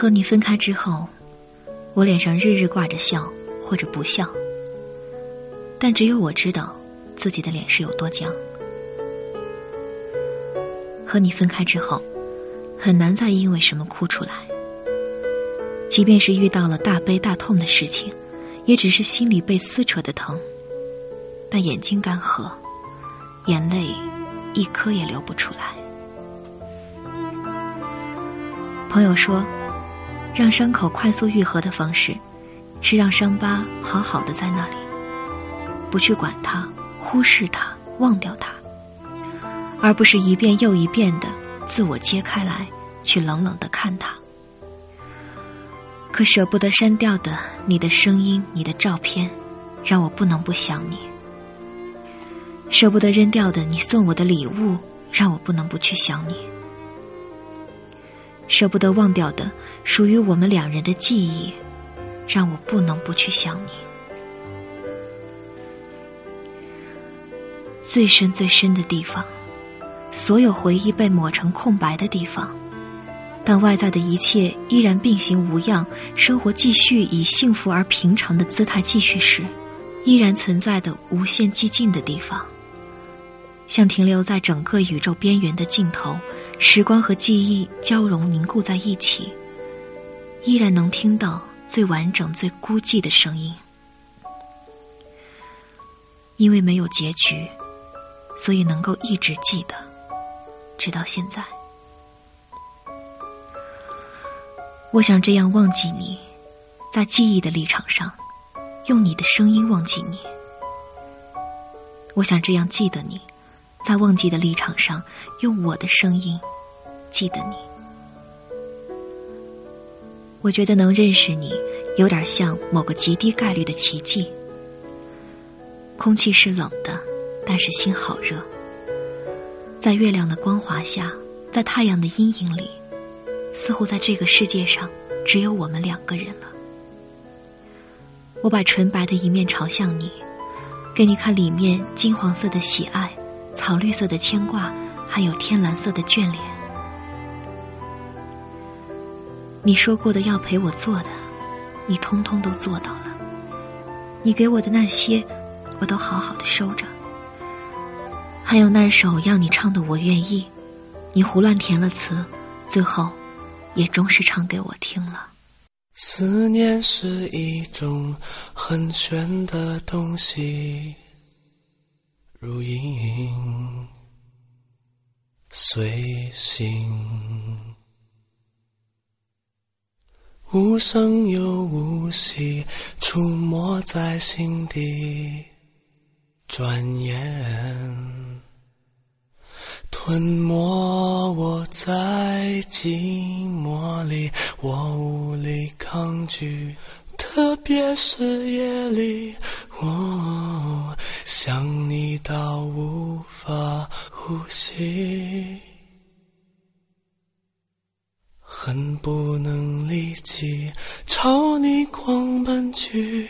和你分开之后，我脸上日日挂着笑或者不笑，但只有我知道自己的脸是有多僵。和你分开之后，很难再因为什么哭出来。即便是遇到了大悲大痛的事情，也只是心里被撕扯的疼，但眼睛干涸，眼泪一颗也流不出来。朋友说，让伤口快速愈合的方式，是让伤疤好好的在那里，不去管它，忽视它，忘掉它。而不是一遍又一遍的自我揭开来，去冷冷的看它。可舍不得删掉的你的声音、你的照片，让我不能不想你；舍不得扔掉的你送我的礼物，让我不能不去想你；舍不得忘掉的属于我们两人的记忆，让我不能不去想你。最深最深的地方。所有回忆被抹成空白的地方，但外在的一切依然并行无恙，生活继续以幸福而平常的姿态继续时，依然存在的无限寂静的地方，像停留在整个宇宙边缘的尽头，时光和记忆交融凝固在一起，依然能听到最完整、最孤寂的声音，因为没有结局，所以能够一直记得。直到现在，我想这样忘记你，在记忆的立场上，用你的声音忘记你；我想这样记得你，在忘记的立场上，用我的声音记得你。我觉得能认识你，有点像某个极低概率的奇迹。空气是冷的，但是心好热。在月亮的光华下，在太阳的阴影里，似乎在这个世界上只有我们两个人了。我把纯白的一面朝向你，给你看里面金黄色的喜爱，草绿色的牵挂，还有天蓝色的眷恋。你说过的要陪我做的，你通通都做到了。你给我的那些，我都好好的收着。还有那首要你唱的《我愿意》，你胡乱填了词，最后也终是唱给我听了。思念是一种很玄的东西，如影随形，无声又无息，出没在心底，转眼。吞没我在寂寞里，我无力抗拒，特别是夜里，我想你到无法呼吸，恨不能立即朝你狂奔去，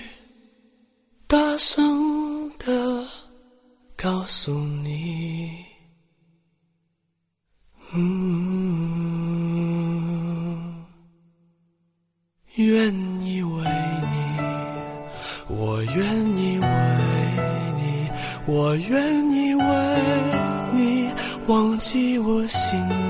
大声的告诉你。嗯，愿意为你，我愿意为你，我愿意为你忘记我姓名，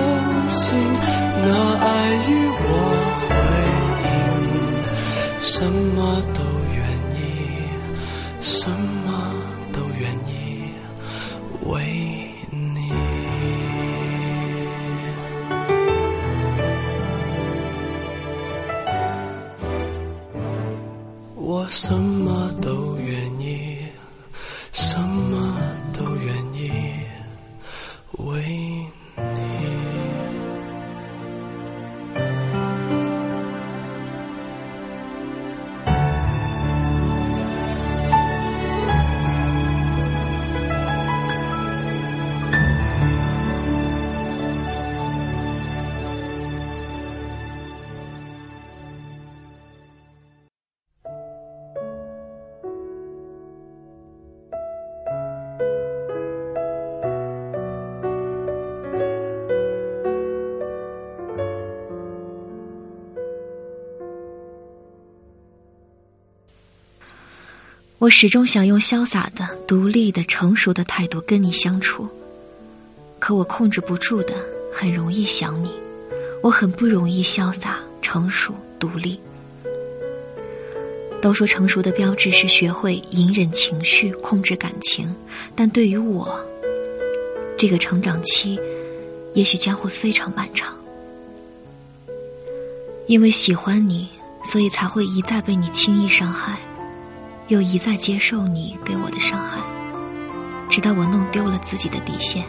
什我始终想用潇洒的、独立的、成熟的态度跟你相处，可我控制不住的，很容易想你。我很不容易潇洒、成熟、独立。都说成熟的标志是学会隐忍情绪、控制感情，但对于我，这个成长期，也许将会非常漫长。因为喜欢你，所以才会一再被你轻易伤害。又一再接受你给我的伤害，直到我弄丢了自己的底线。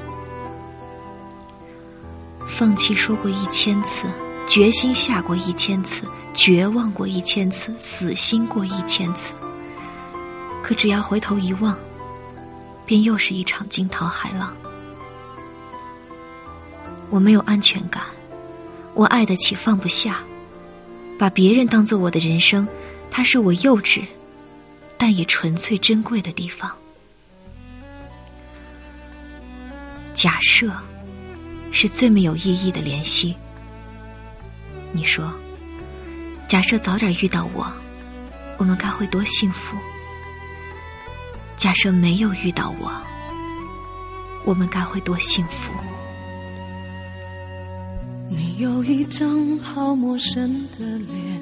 放弃说过一千次，决心下过一千次，绝望过一千次，死心过一千次。可只要回头一望，便又是一场惊涛骇浪。我没有安全感，我爱得起放不下，把别人当做我的人生，它是我幼稚。但也纯粹珍贵的地方。假设是最没有意义的联系。你说，假设早点遇到我，我们该会多幸福？假设没有遇到我，我们该会多幸福？你有一张好陌生的脸。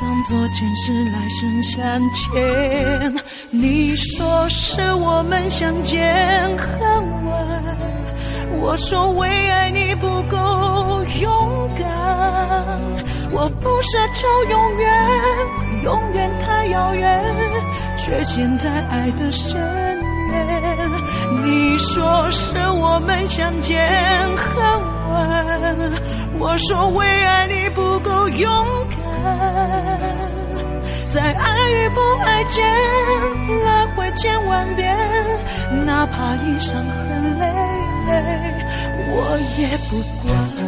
当作前世来生相欠，你说是我们相见恨晚，我说为爱你不够勇敢，我不奢求永远，永远太遥远，却陷在爱的深渊。你说是我们相见恨晚，我说为爱你不够勇敢。在爱与不爱间来回千万遍，哪怕已伤痕累累，我也不管。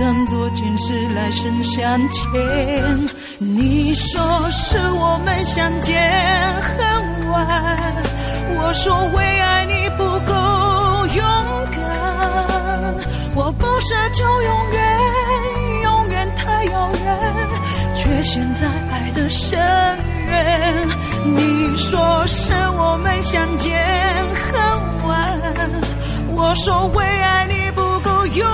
当作前世来生相欠，你说是我们相见恨晚，我说为爱你不够勇敢，我不奢求永远，永远太遥远，却陷在爱的深渊。你说是我们相见恨晚，我说为爱你不够勇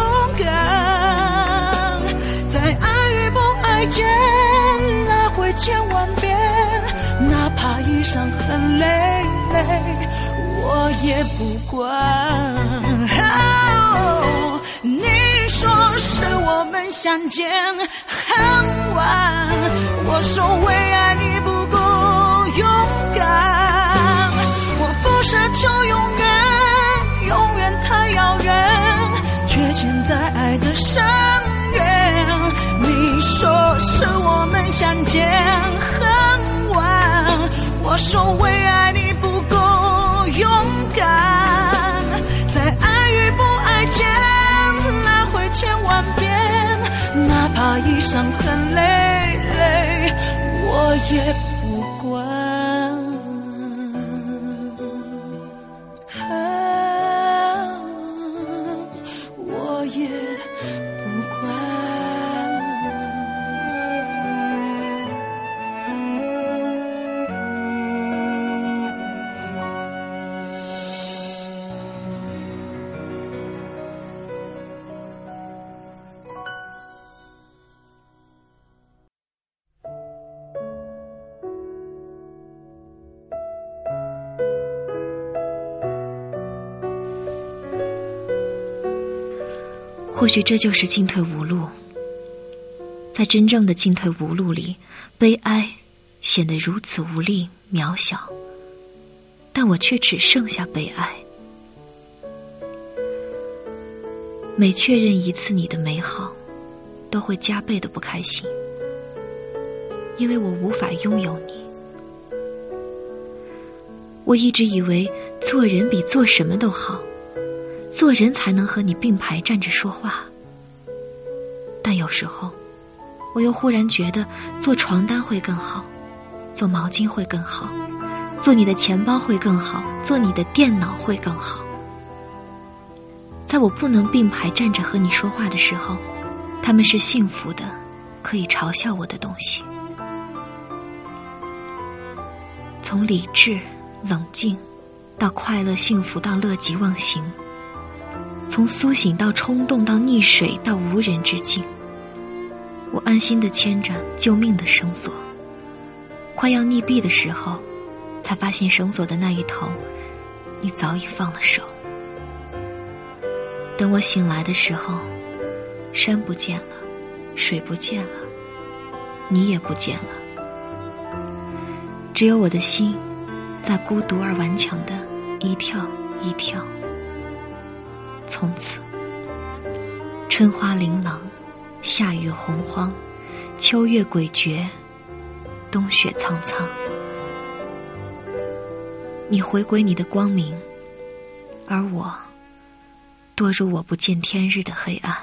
再见来回千万遍，哪怕一伤痕累累，我也不管。你说是我们相见很晚，我说为爱你不够勇敢，我不奢求永远，永远太遥远，却陷在爱的深。你说是我们相见恨晚，我说为爱你不够勇敢，在爱与不爱间来回千万遍，哪怕已伤痕累累，我也或许这就是进退无路。在真正的进退无路里，悲哀显得如此无力渺小，但我却只剩下悲哀。每确认一次你的美好，都会加倍的不开心，因为我无法拥有你。我一直以为做人比做什么都好。做人才能和你并排站着说话，但有时候，我又忽然觉得做床单会更好，做毛巾会更好，做你的钱包会更好，做你的电脑会更好。在我不能并排站着和你说话的时候，他们是幸福的，可以嘲笑我的东西。从理智、冷静，到快乐、幸福，到乐极忘形。从苏醒到冲动，到溺水，到无人之境，我安心的牵着救命的绳索。快要溺毙的时候，才发现绳索的那一头，你早已放了手。等我醒来的时候，山不见了，水不见了，你也不见了，只有我的心，在孤独而顽强的一跳一跳。从此，春花琳琅，夏雨洪荒，秋月诡谲，冬雪苍苍。你回归你的光明，而我堕入我不见天日的黑暗。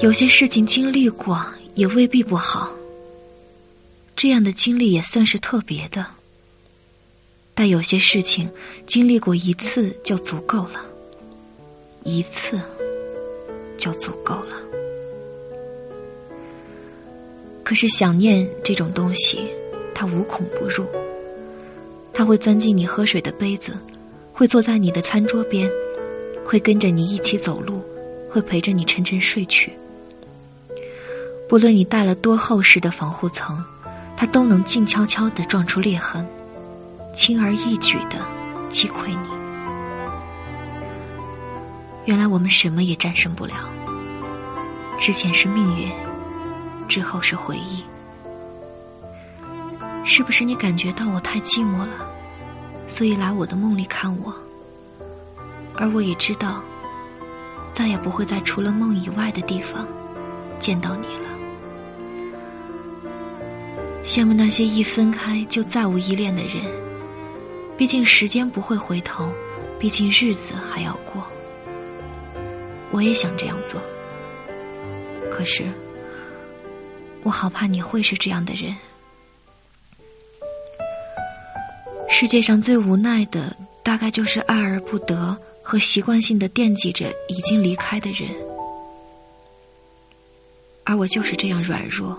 有些事情经历过也未必不好，这样的经历也算是特别的。但有些事情经历过一次就足够了，一次就足够了。可是想念这种东西，它无孔不入，它会钻进你喝水的杯子，会坐在你的餐桌边，会跟着你一起走路，会陪着你沉沉睡去。不论你带了多厚实的防护层，它都能静悄悄地撞出裂痕，轻而易举地击溃你。原来我们什么也战胜不了。之前是命运，之后是回忆。是不是你感觉到我太寂寞了，所以来我的梦里看我？而我也知道，再也不会在除了梦以外的地方见到你了。羡慕那些一分开就再无依恋的人，毕竟时间不会回头，毕竟日子还要过。我也想这样做，可是我好怕你会是这样的人。世界上最无奈的，大概就是爱而不得和习惯性的惦记着已经离开的人，而我就是这样软弱。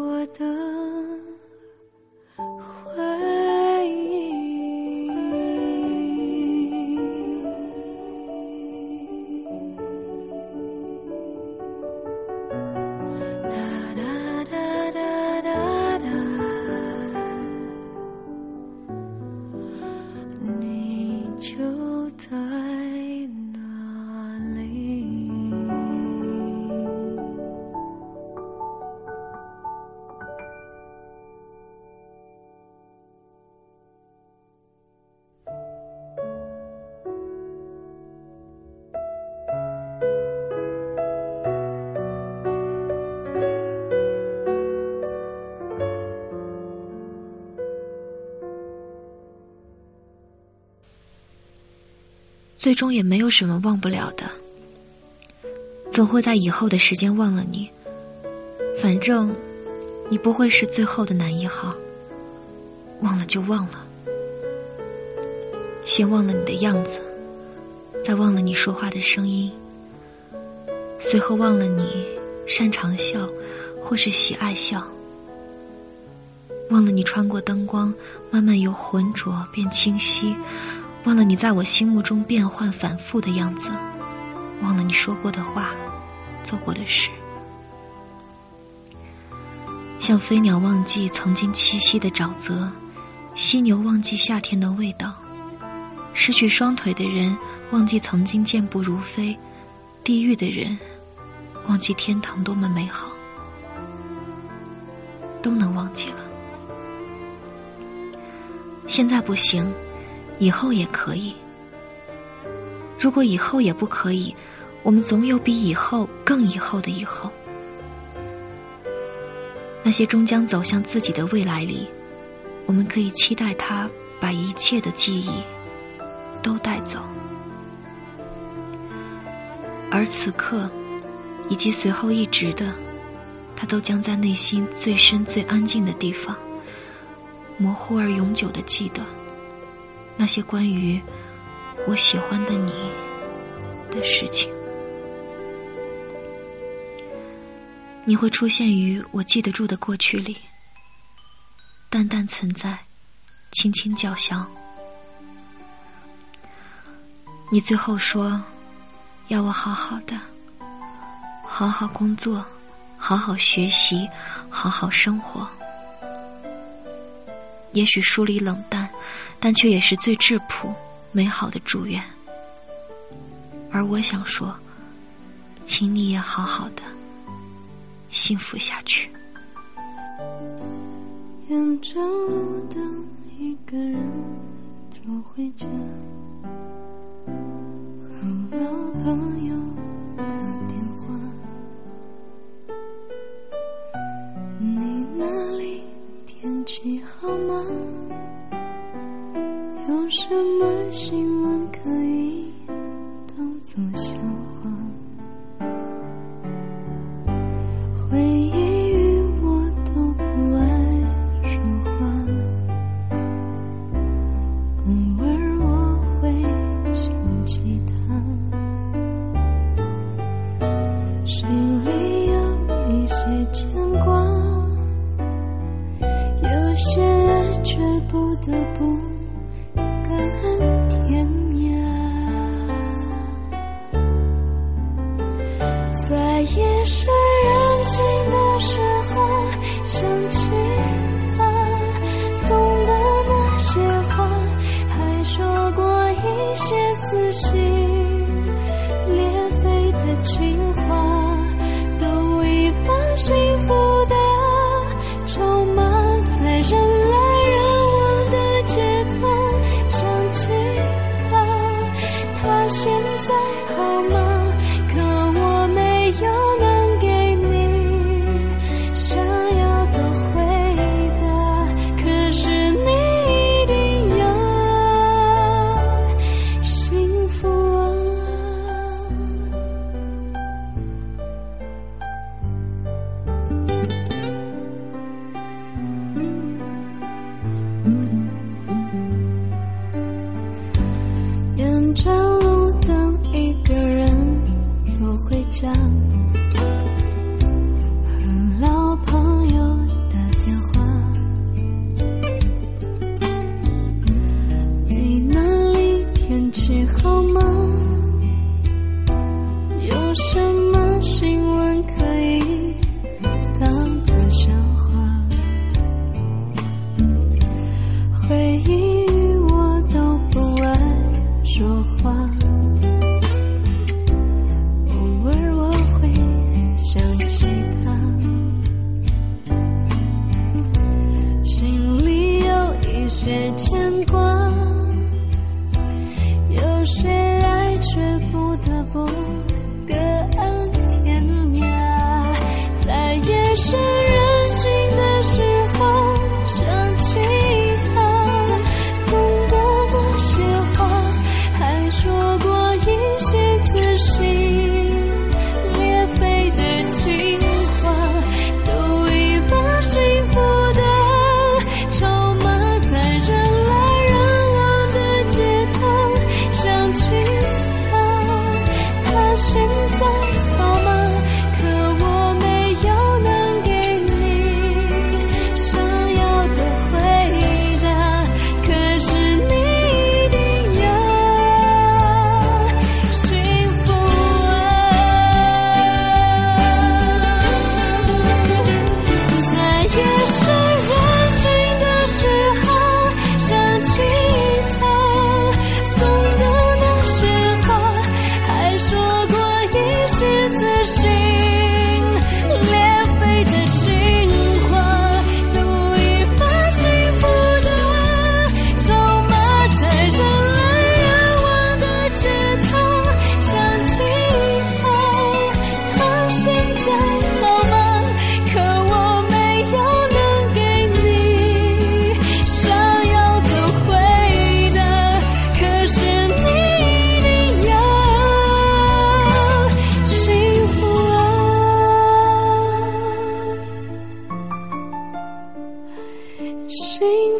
我的。最终也没有什么忘不了的，总会在以后的时间忘了你。反正，你不会是最后的男一号。忘了就忘了，先忘了你的样子，再忘了你说话的声音，随后忘了你擅长笑，或是喜爱笑。忘了你穿过灯光，慢慢由浑浊变清晰；忘了你在我心目中变幻反复的样子；忘了你说过的话，做过的事。像飞鸟忘记曾经栖息的沼泽，犀牛忘记夏天的味道，失去双腿的人忘记曾经健步如飞，地狱的人忘记天堂多么美好，都能忘记了。现在不行，以后也可以。如果以后也不可以，我们总有比以后更以后的以后。那些终将走向自己的未来里，我们可以期待他把一切的记忆都带走，而此刻以及随后一直的，他都将在内心最深、最安静的地方。模糊而永久的记得，那些关于我喜欢的你的事情。你会出现于我记得住的过去里，淡淡存在，轻轻叫响。你最后说，要我好好的，好好工作，好好学习，好好生活。也许疏离冷淡，但却也是最质朴、美好的祝愿。而我想说，请你也好好的幸福下去。沿着路灯，一个人走回家，老朋友牵挂。有些爱却不得不感恩想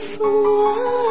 风啊。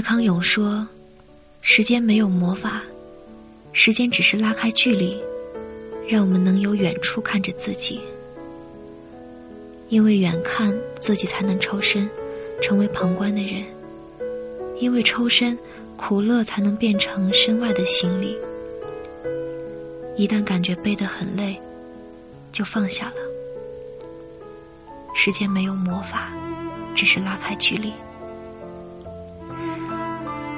康永说：“时间没有魔法，时间只是拉开距离，让我们能由远处看着自己。因为远看自己，才能抽身，成为旁观的人；因为抽身，苦乐才能变成身外的行李。一旦感觉背得很累，就放下了。时间没有魔法，只是拉开距离。”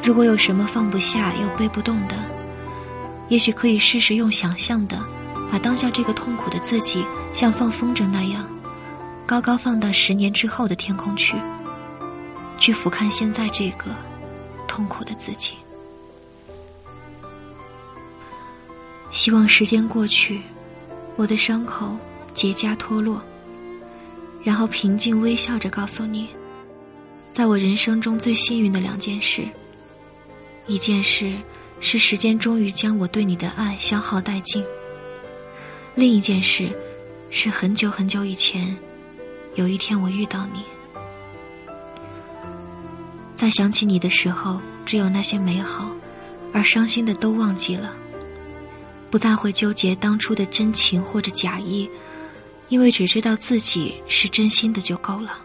如果有什么放不下又背不动的，也许可以试试用想象的，把当下这个痛苦的自己，像放风筝那样，高高放到十年之后的天空去，去俯瞰现在这个痛苦的自己。希望时间过去，我的伤口结痂脱落，然后平静微笑着告诉你，在我人生中最幸运的两件事。一件事是时间终于将我对你的爱消耗殆尽。另一件事是很久很久以前，有一天我遇到你，在想起你的时候，只有那些美好，而伤心的都忘记了，不再会纠结当初的真情或者假意，因为只知道自己是真心的就够了。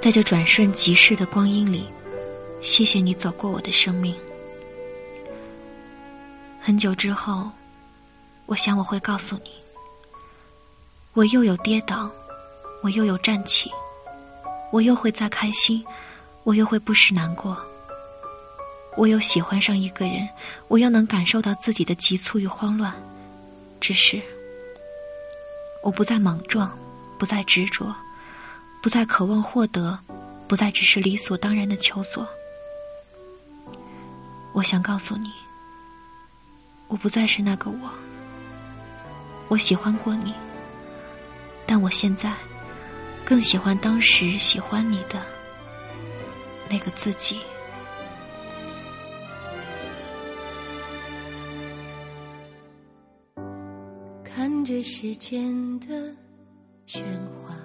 在这转瞬即逝的光阴里。谢谢你走过我的生命。很久之后，我想我会告诉你，我又有跌倒，我又有站起，我又会再开心，我又会不时难过。我又喜欢上一个人，我又能感受到自己的急促与慌乱。只是，我不再莽撞，不再执着，不再渴望获得，不再只是理所当然的求索。我想告诉你，我不再是那个我。我喜欢过你，但我现在更喜欢当时喜欢你的那个自己。看着时间的喧哗，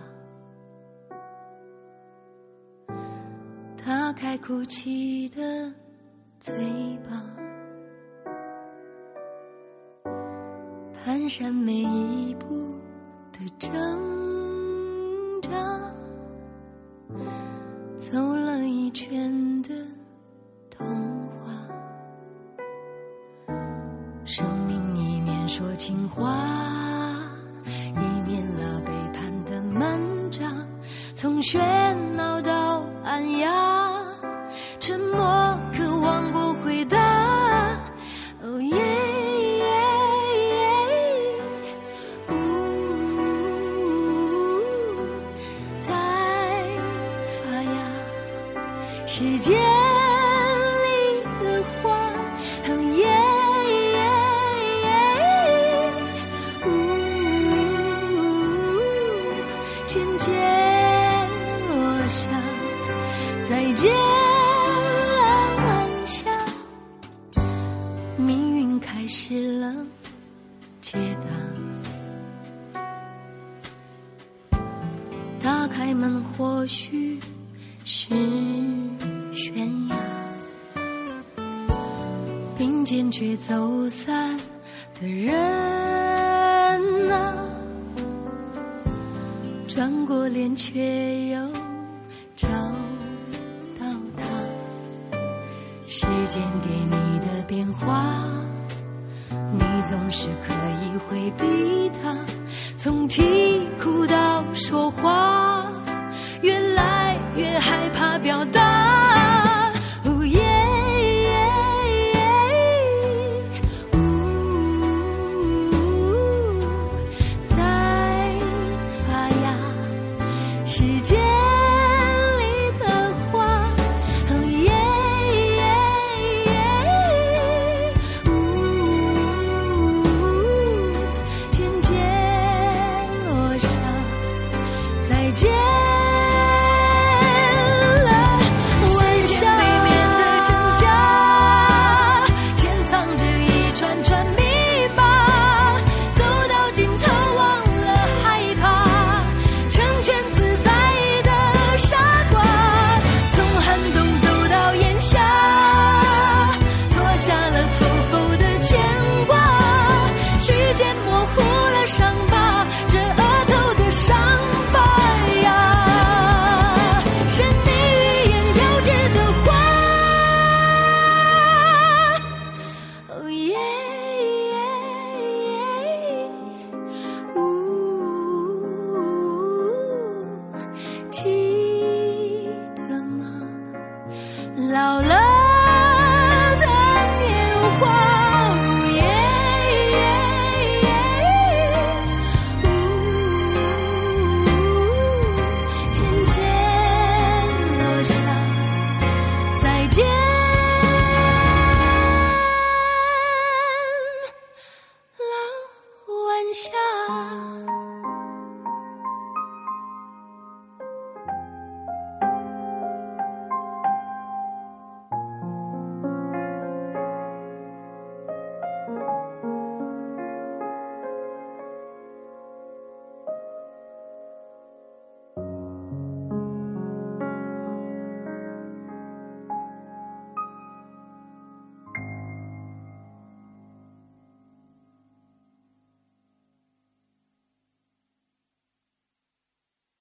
打开哭泣的。嘴巴，蹒跚每一步的挣扎，走了一圈的童话。生命一面说情话，一面拉背叛的漫长，从喧闹到暗哑，沉默。总是可以回避他从啼哭到说话越来越害怕表达。